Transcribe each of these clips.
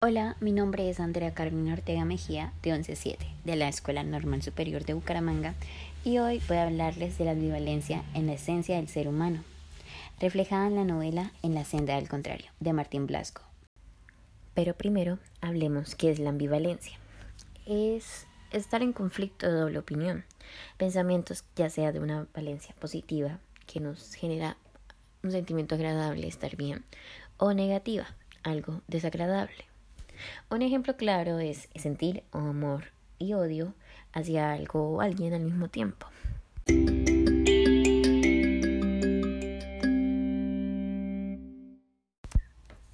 Hola, mi nombre es Andrea Carmen Ortega Mejía, de 11-7, de la Escuela Normal Superior de Bucaramanga, y hoy voy a hablarles de la ambivalencia en la esencia del ser humano, reflejada en la novela En la senda del contrario, de Martín Blasco. Pero primero hablemos qué es la ambivalencia. Es estar en conflicto de doble opinión, pensamientos ya sea de una valencia positiva, que nos genera un sentimiento agradable, estar bien, o negativa, algo desagradable. Un ejemplo claro es sentir amor y odio hacia algo o alguien al mismo tiempo.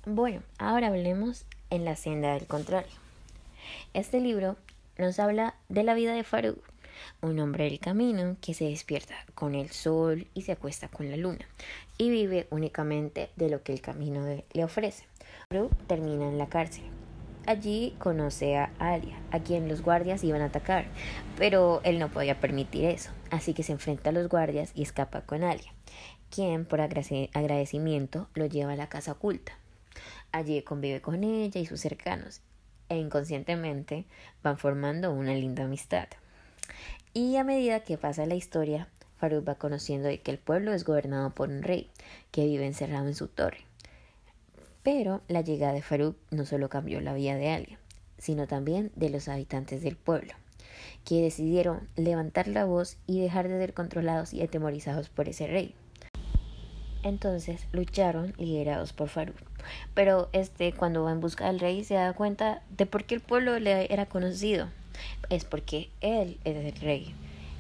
Bueno, ahora hablemos en la senda del contrario. Este libro nos habla de la vida de Faruk, un hombre del camino que se despierta con el sol y se acuesta con la luna, y vive únicamente de lo que el camino le ofrece. Faruk termina en la cárcel, Allí conoce a Alia, a quien los guardias iban a atacar, pero él no podía permitir eso, así que se enfrenta a los guardias y escapa con Alia, quien por agradecimiento lo lleva a la casa oculta. Allí convive con ella y sus cercanos, e inconscientemente van formando una linda amistad. Y a medida que pasa la historia, Faruk va conociendo que el pueblo es gobernado por un rey que vive encerrado en su torre pero la llegada de Faruk no solo cambió la vida de alguien, sino también de los habitantes del pueblo, que decidieron levantar la voz y dejar de ser controlados y atemorizados por ese rey. Entonces lucharon liderados por Faruk. Pero este, cuando va en busca del rey, se da cuenta de por qué el pueblo le era conocido. Es porque él es el rey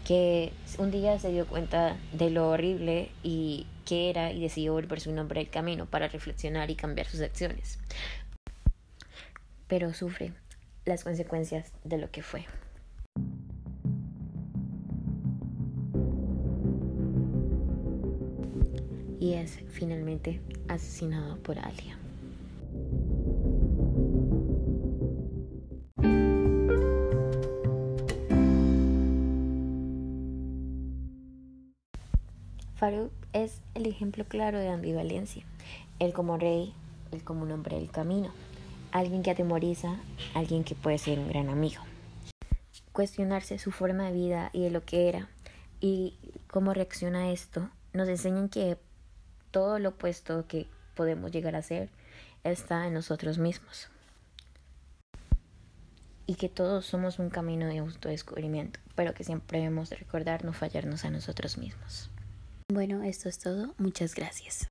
que un día se dio cuenta de lo horrible y que era y decidió volver su nombre al camino para reflexionar y cambiar sus acciones. Pero sufre las consecuencias de lo que fue. Y es finalmente asesinado por Alia. Faruk es el ejemplo claro de ambivalencia. Él como rey, él como un hombre del camino. Alguien que atemoriza, alguien que puede ser un gran amigo. Cuestionarse su forma de vida y de lo que era y cómo reacciona a esto nos enseñan que todo lo opuesto que podemos llegar a ser está en nosotros mismos. Y que todos somos un camino de autodescubrimiento, pero que siempre debemos recordar no fallarnos a nosotros mismos. Bueno, esto es todo. Muchas gracias.